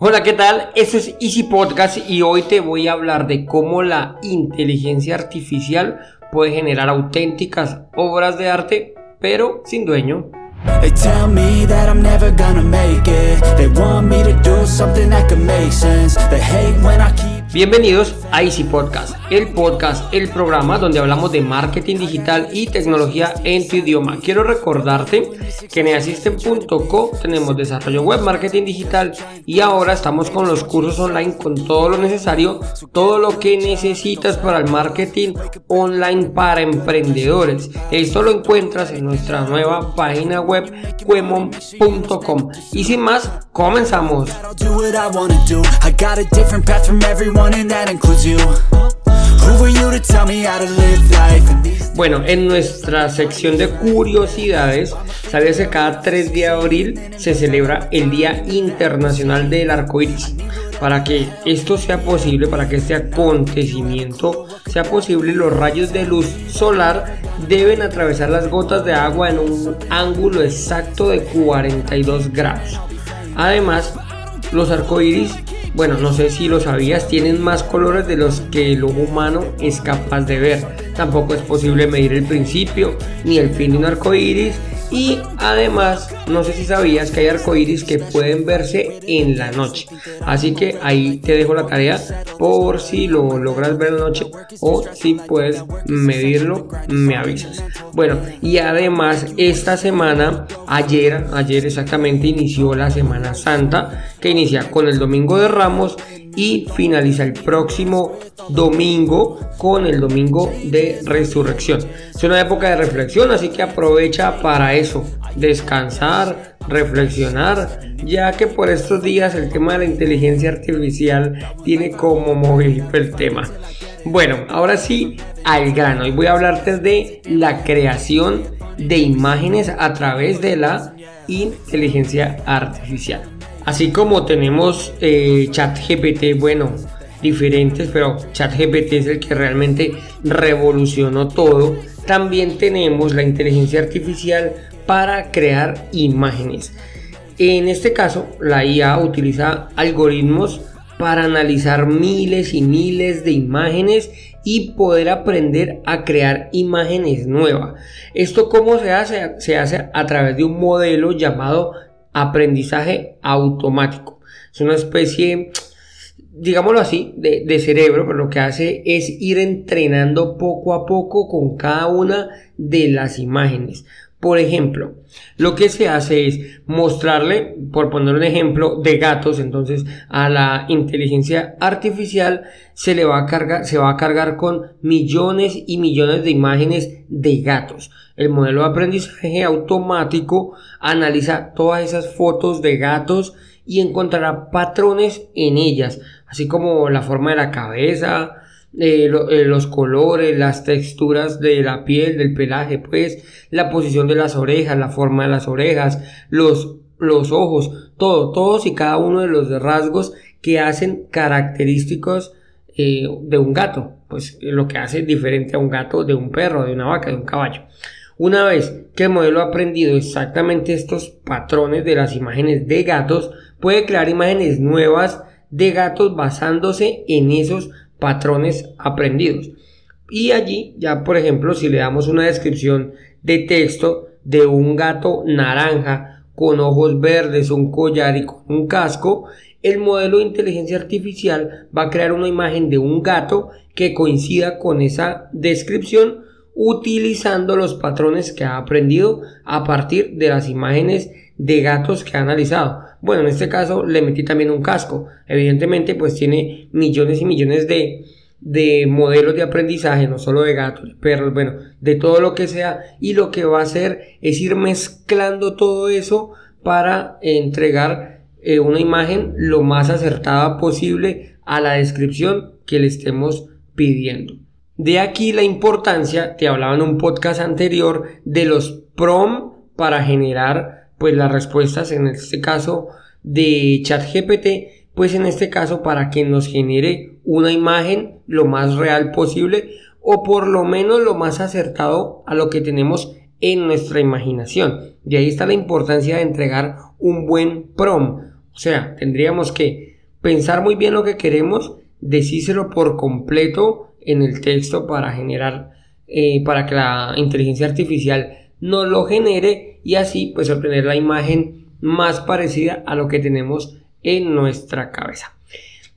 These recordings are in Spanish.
Hola, ¿qué tal? Esto es Easy Podcast y hoy te voy a hablar de cómo la inteligencia artificial puede generar auténticas obras de arte, pero sin dueño. Bienvenidos a Easy Podcast, el podcast, el programa donde hablamos de marketing digital y tecnología en tu idioma. Quiero recordarte que en Assistant.co tenemos desarrollo web, marketing digital y ahora estamos con los cursos online con todo lo necesario, todo lo que necesitas para el marketing online para emprendedores. Esto lo encuentras en nuestra nueva página web cuemon.com. Y sin más, comenzamos. Bueno, en nuestra sección de curiosidades, sabes que cada 3 de abril se celebra el Día Internacional del Arco Iris. Para que esto sea posible, para que este acontecimiento sea posible, los rayos de luz solar deben atravesar las gotas de agua en un ángulo exacto de 42 grados. Además, los arcoíris bueno, no sé si lo sabías, tienen más colores de los que el ojo humano es capaz de ver. Tampoco es posible medir el principio ni el fin de un arco iris y además, no sé si sabías que hay arcoíris que pueden verse en la noche. Así que ahí te dejo la tarea por si lo logras ver en la noche o si puedes medirlo, me avisas. Bueno, y además esta semana, ayer, ayer exactamente inició la Semana Santa, que inicia con el Domingo de Ramos y finaliza el próximo domingo con el domingo de resurrección. Es una época de reflexión, así que aprovecha para eso, descansar, reflexionar, ya que por estos días el tema de la inteligencia artificial tiene como movimiento el tema. Bueno, ahora sí, al grano. Hoy voy a hablarte de la creación de imágenes a través de la inteligencia artificial. Así como tenemos eh, ChatGPT, bueno, diferentes, pero ChatGPT es el que realmente revolucionó todo. También tenemos la inteligencia artificial para crear imágenes. En este caso, la IA utiliza algoritmos para analizar miles y miles de imágenes y poder aprender a crear imágenes nuevas. ¿Esto cómo se hace? Se hace a través de un modelo llamado aprendizaje automático. Es una especie, digámoslo así, de, cerebro, pero lo que hace es ir entrenando poco a poco con cada una de las imágenes. Por ejemplo, lo que se hace es mostrarle, por poner un ejemplo, de gatos, entonces a la inteligencia artificial se le va a cargar, se va a cargar con millones y millones de imágenes de gatos. El modelo de aprendizaje automático analiza todas esas fotos de gatos y encontrará patrones en ellas, así como la forma de la cabeza, eh, eh, los colores, las texturas de la piel, del pelaje, pues la posición de las orejas, la forma de las orejas, los, los ojos, todo, todos y cada uno de los rasgos que hacen característicos eh, de un gato, pues lo que hace diferente a un gato de un perro, de una vaca, de un caballo. Una vez que el modelo ha aprendido exactamente estos patrones de las imágenes de gatos, puede crear imágenes nuevas de gatos basándose en esos patrones aprendidos. Y allí ya, por ejemplo, si le damos una descripción de texto de un gato naranja con ojos verdes, un collar y con un casco, el modelo de inteligencia artificial va a crear una imagen de un gato que coincida con esa descripción utilizando los patrones que ha aprendido a partir de las imágenes de gatos que ha analizado. Bueno, en este caso le metí también un casco. Evidentemente, pues tiene millones y millones de, de modelos de aprendizaje, no solo de gatos, perros, bueno, de todo lo que sea. Y lo que va a hacer es ir mezclando todo eso para entregar eh, una imagen lo más acertada posible a la descripción que le estemos pidiendo. De aquí la importancia, te hablaba en un podcast anterior, de los prom para generar pues las respuestas en este caso de ChatGPT, pues en este caso para que nos genere una imagen lo más real posible o por lo menos lo más acertado a lo que tenemos en nuestra imaginación. Y ahí está la importancia de entregar un buen prom. O sea, tendríamos que pensar muy bien lo que queremos, decírselo por completo en el texto para generar, eh, para que la inteligencia artificial nos lo genere y así pues obtener la imagen más parecida a lo que tenemos en nuestra cabeza.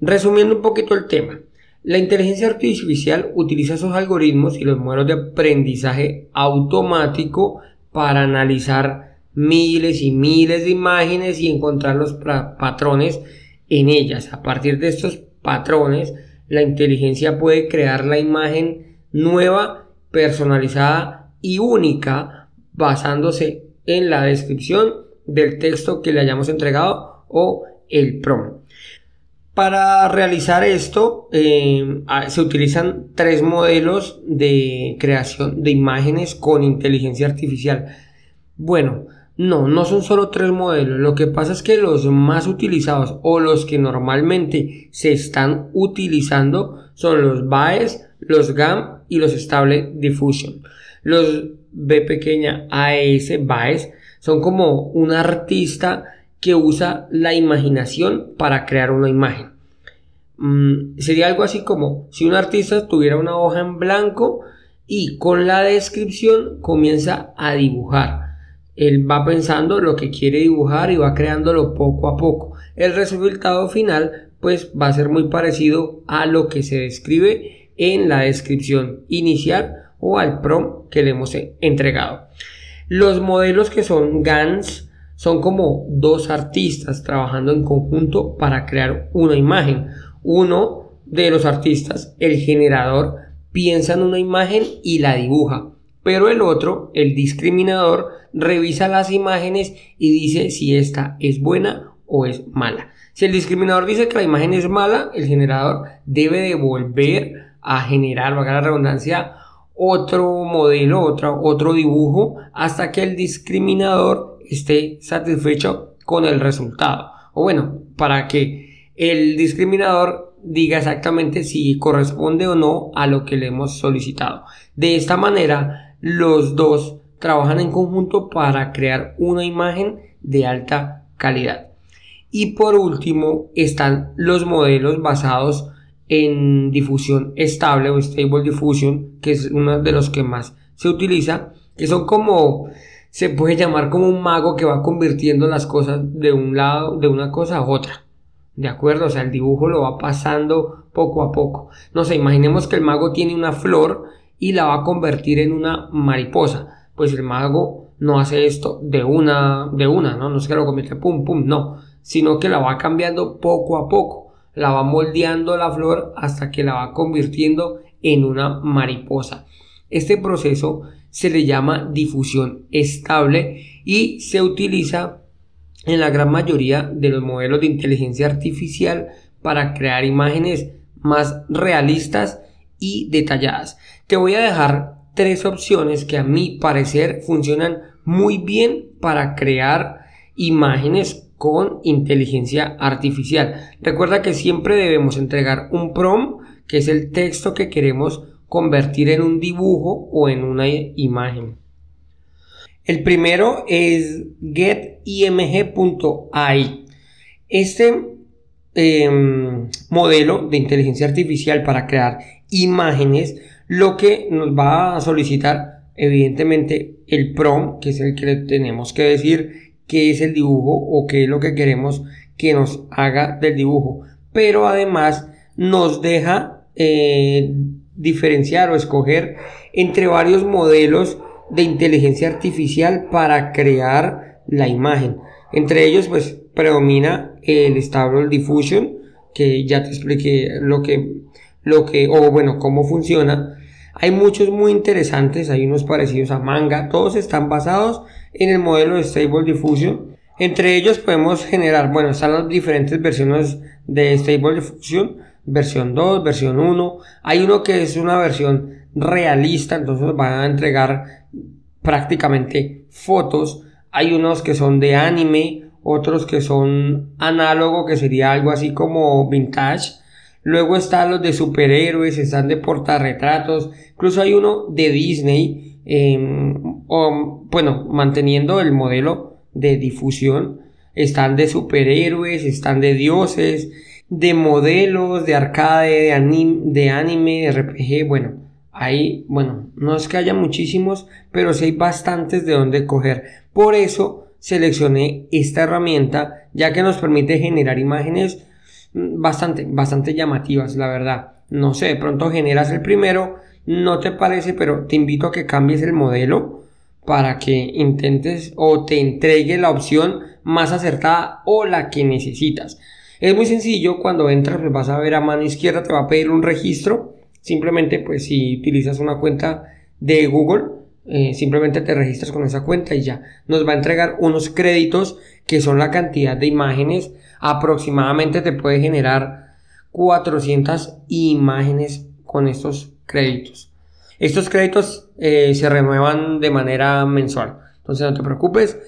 Resumiendo un poquito el tema, la inteligencia artificial utiliza esos algoritmos y los modelos de aprendizaje automático para analizar miles y miles de imágenes y encontrar los patrones en ellas. A partir de estos patrones, la inteligencia puede crear la imagen nueva, personalizada y única basándose en la descripción del texto que le hayamos entregado o el prompt. Para realizar esto eh, se utilizan tres modelos de creación de imágenes con inteligencia artificial. Bueno, no, no son solo tres modelos. Lo que pasa es que los más utilizados o los que normalmente se están utilizando son los BAES, los GAM y los Stable Diffusion. Los B pequeña AES, BAES, son como un artista que usa la imaginación para crear una imagen. Mm, sería algo así como si un artista tuviera una hoja en blanco y con la descripción comienza a dibujar. Él va pensando lo que quiere dibujar y va creándolo poco a poco. El resultado final pues va a ser muy parecido a lo que se describe en la descripción inicial o al prompt que le hemos entregado. Los modelos que son GANs son como dos artistas trabajando en conjunto para crear una imagen. Uno de los artistas, el generador, piensa en una imagen y la dibuja, pero el otro, el discriminador, revisa las imágenes y dice si esta es buena o es mala. Si el discriminador dice que la imagen es mala, el generador debe devolver a generar, valga la redundancia, otro modelo, otro, otro dibujo, hasta que el discriminador esté satisfecho con el resultado. O bueno, para que el discriminador diga exactamente si corresponde o no a lo que le hemos solicitado. De esta manera, los dos trabajan en conjunto para crear una imagen de alta calidad. Y por último están los modelos basados en difusión estable o stable diffusion, que es uno de los que más se utiliza, que son como se puede llamar como un mago que va convirtiendo las cosas de un lado, de una cosa a otra. ¿De acuerdo? O sea, el dibujo lo va pasando poco a poco. No sé, imaginemos que el mago tiene una flor y la va a convertir en una mariposa. Pues el mago no hace esto de una, de una, ¿no? No es que lo convierte pum, pum, no. Sino que la va cambiando poco a poco. La va moldeando la flor hasta que la va convirtiendo en una mariposa. Este proceso se le llama difusión estable y se utiliza en la gran mayoría de los modelos de inteligencia artificial para crear imágenes más realistas y detalladas. Te voy a dejar tres opciones que a mi parecer funcionan muy bien para crear imágenes con inteligencia artificial. Recuerda que siempre debemos entregar un prompt, que es el texto que queremos convertir en un dibujo o en una imagen. El primero es getimg.ai. Este em, modelo de inteligencia artificial para crear imágenes lo que nos va a solicitar evidentemente el prompt que es el que le tenemos que decir qué es el dibujo o qué es lo que queremos que nos haga del dibujo pero además nos deja eh, diferenciar o escoger entre varios modelos de inteligencia artificial para crear la imagen. Entre ellos, pues predomina el Stable Diffusion, que ya te expliqué lo que, lo que, o bueno, cómo funciona. Hay muchos muy interesantes, hay unos parecidos a Manga, todos están basados en el modelo de Stable Diffusion. Entre ellos podemos generar, bueno, están las diferentes versiones de Stable Diffusion, versión 2, versión 1. Hay uno que es una versión realista, entonces van a entregar prácticamente fotos. Hay unos que son de anime, otros que son análogo, que sería algo así como vintage. Luego están los de superhéroes, están de portarretratos, incluso hay uno de Disney, em, o, bueno, manteniendo el modelo de difusión Están de superhéroes, están de dioses, de modelos, de arcade, de anime, de, RPG, bueno, hay, bueno, no es que haya muchísimos, pero sí hay bastantes de donde coger. Por eso seleccioné esta herramienta, ya que nos permite generar imágenes bastante, bastante llamativas, la verdad. No sé, de pronto generas el primero, no te parece, pero te invito a que cambies el modelo para que intentes o te entregue la opción más acertada o la que necesitas. Es muy sencillo, cuando entras pues vas a ver a mano izquierda, te va a pedir un registro. Simplemente pues si utilizas una cuenta de Google, eh, simplemente te registras con esa cuenta y ya. Nos va a entregar unos créditos que son la cantidad de imágenes. Aproximadamente te puede generar 400 imágenes con estos créditos. Estos créditos eh, se renuevan de manera mensual. Entonces no te preocupes.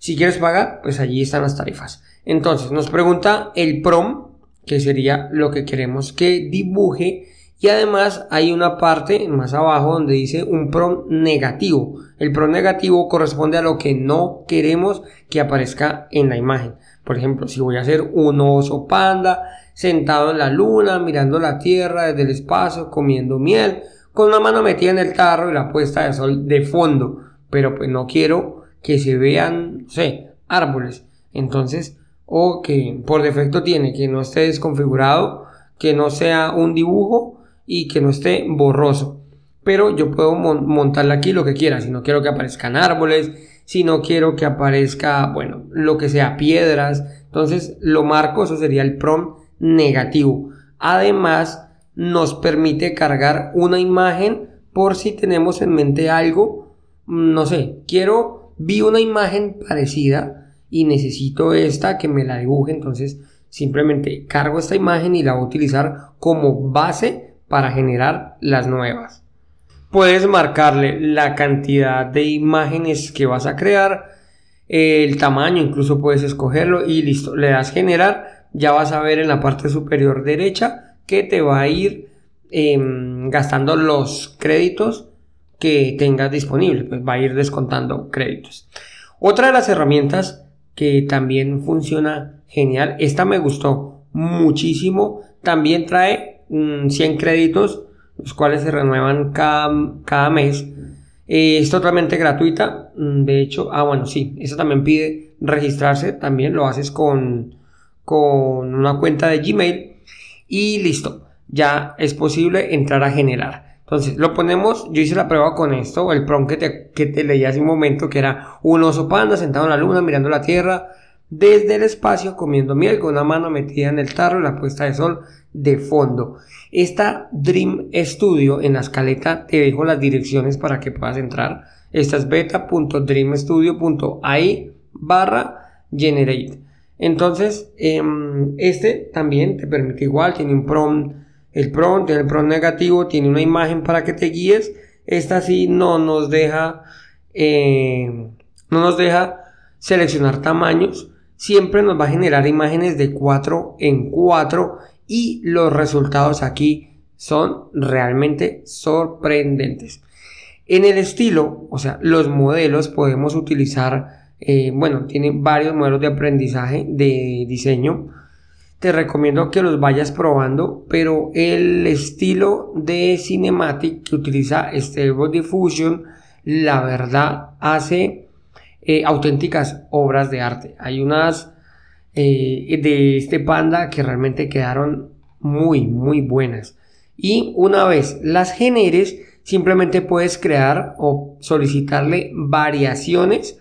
Si quieres pagar, pues allí están las tarifas. Entonces nos pregunta el prom, que sería lo que queremos que dibuje. Y además hay una parte más abajo donde dice un prom negativo. El prom negativo corresponde a lo que no queremos que aparezca en la imagen. Por ejemplo, si voy a hacer un oso panda sentado en la luna, mirando la tierra desde el espacio, comiendo miel, con una mano metida en el tarro y la puesta de sol de fondo. Pero pues no quiero que se vean, no sé, árboles. Entonces o que por defecto tiene que no esté desconfigurado, que no sea un dibujo y que no esté borroso. Pero yo puedo montarle aquí lo que quiera, si no quiero que aparezcan árboles, si no quiero que aparezca, bueno, lo que sea, piedras. Entonces lo marco, eso sería el prompt negativo. Además, nos permite cargar una imagen por si tenemos en mente algo, no sé, quiero, vi una imagen parecida, y necesito esta que me la dibuje, entonces simplemente cargo esta imagen y la voy a utilizar como base para generar las nuevas. Puedes marcarle la cantidad de imágenes que vas a crear, el tamaño, incluso puedes escogerlo y listo, le das generar, ya vas a ver en la parte superior derecha que te va a ir em, gastando los créditos que tengas disponible, pues va a ir descontando créditos. Otra de las herramientas que también funciona genial. Esta me gustó muchísimo. También trae 100 mm, créditos, los cuales se renuevan cada, mes. Eh, es totalmente gratuita. Mm, de hecho, ah, bueno, sí, esa también pide registrarse. También lo haces con, con una cuenta de Gmail. Y listo, ya es posible entrar a generar. Entonces, lo ponemos, yo hice la prueba con esto, el prompt que te, que te leí hace un momento, que era un oso panda sentado en la luna mirando la tierra desde el espacio comiendo miel con una mano metida en el tarro y la puesta de sol de fondo. Esta Dream Studio en la escaleta te dejo las direcciones para que puedas entrar. Esta es beta.dreamstudio.ai barra generate. Entonces, em, este también te permite igual, tiene un prompt el PROM tiene el PROM negativo, tiene una imagen para que te guíes. Esta sí no nos deja, eh, no nos deja seleccionar tamaños. Siempre nos va a generar imágenes de 4 en 4 y los resultados aquí son realmente sorprendentes. En el estilo, o sea, los modelos podemos utilizar, eh, bueno, tiene varios modelos de aprendizaje de diseño te recomiendo que los vayas probando, pero el estilo de Cinematic que utiliza Stable Diffusion, la verdad, hace eh, auténticas obras de arte. Hay unas eh, de este panda que realmente quedaron muy, muy buenas. Y una vez las generes, simplemente puedes crear o solicitarle variaciones.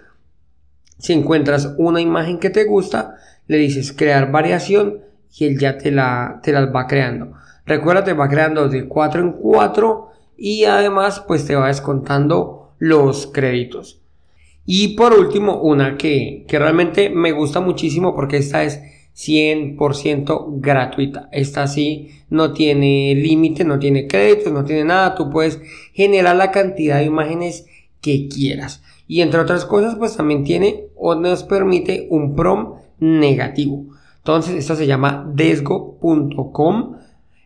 Si encuentras una imagen que te gusta, le dices crear variación y él ya te, la, te las va creando. Recuerda, te va creando de 4 en 4 y además pues te va descontando los créditos. Y por último, una que, que realmente me gusta muchísimo porque esta es 100% gratuita. Esta sí no tiene límite, no tiene créditos, no tiene nada. Tú puedes generar la cantidad de imágenes que quieras. Y entre otras cosas, pues también tiene o nos permite un prom negativo. Entonces, esta se llama desgo.com.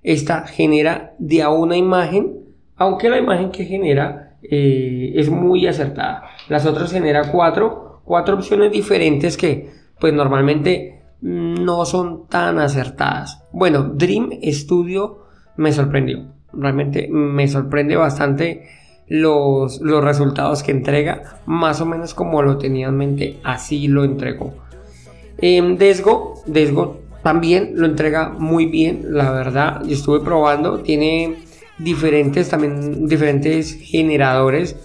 Esta genera de a una imagen, aunque la imagen que genera eh, es muy acertada. Las otras genera cuatro, cuatro opciones diferentes que pues normalmente no son tan acertadas. Bueno, Dream Studio me sorprendió. Realmente me sorprende bastante los, los resultados que entrega. Más o menos como lo tenía en mente, así lo entregó. Eh, Desgo, Desgo también lo entrega muy bien, la verdad. Yo estuve probando, tiene diferentes también diferentes generadores.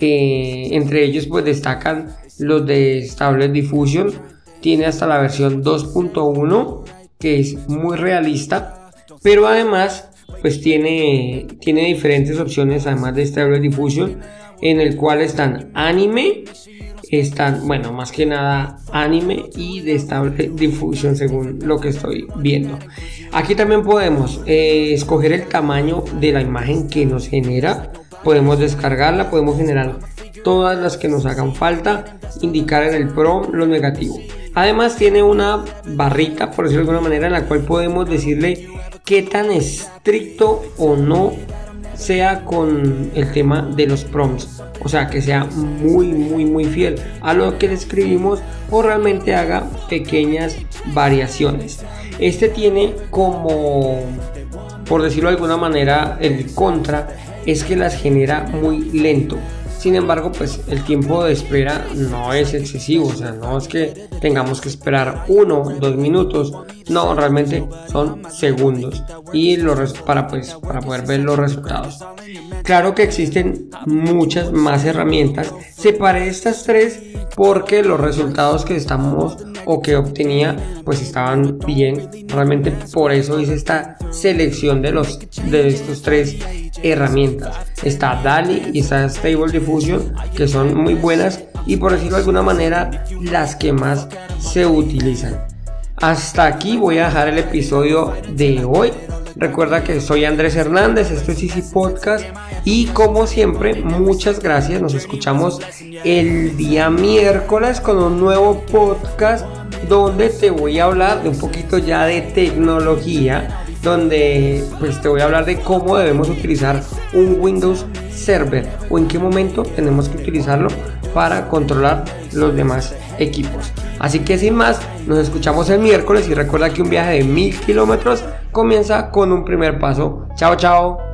Entre ellos pues destacan los de Stable Diffusion. Tiene hasta la versión 2.1 que es muy realista. Pero además pues tiene, tiene diferentes opciones además de Stable Diffusion en el cual están anime están, bueno, más que nada anime y de estable difusión según lo que estoy viendo. Aquí también podemos eh, escoger el tamaño de la imagen que nos genera. Podemos descargarla, podemos generar todas las que nos hagan falta, indicar en el Pro lo negativo. Además tiene una barrita, por decirlo de alguna manera, en la cual podemos decirle qué tan estricto o no sea con el tema de los prompts. O sea, que sea muy, muy, muy fiel a lo que le escribimos o realmente haga pequeñas variaciones. Este tiene como, por decirlo de alguna manera, el contra es que las genera muy lento. Sin embargo, pues el tiempo de espera no es excesivo, o sea, no es que tengamos que esperar uno, dos minutos, no, realmente son segundos y los para pues para poder ver los resultados. Claro que existen muchas más herramientas. Separé estas tres porque los resultados que estamos o que obtenía pues estaban bien. Realmente por eso hice esta selección de los de estos tres herramientas. Está DALI y está Stable Diffusion que son muy buenas y por decirlo de alguna manera las que más se utilizan. Hasta aquí voy a dejar el episodio de hoy. Recuerda que soy Andrés Hernández, esto es Easy Podcast y como siempre, muchas gracias. Nos escuchamos el día miércoles con un nuevo podcast donde te voy a hablar de un poquito ya de tecnología, donde pues te voy a hablar de cómo debemos utilizar un Windows Server o en qué momento tenemos que utilizarlo para controlar los demás equipos. Así que sin más, nos escuchamos el miércoles y recuerda que un viaje de mil kilómetros comienza con un primer paso. Chao, chao.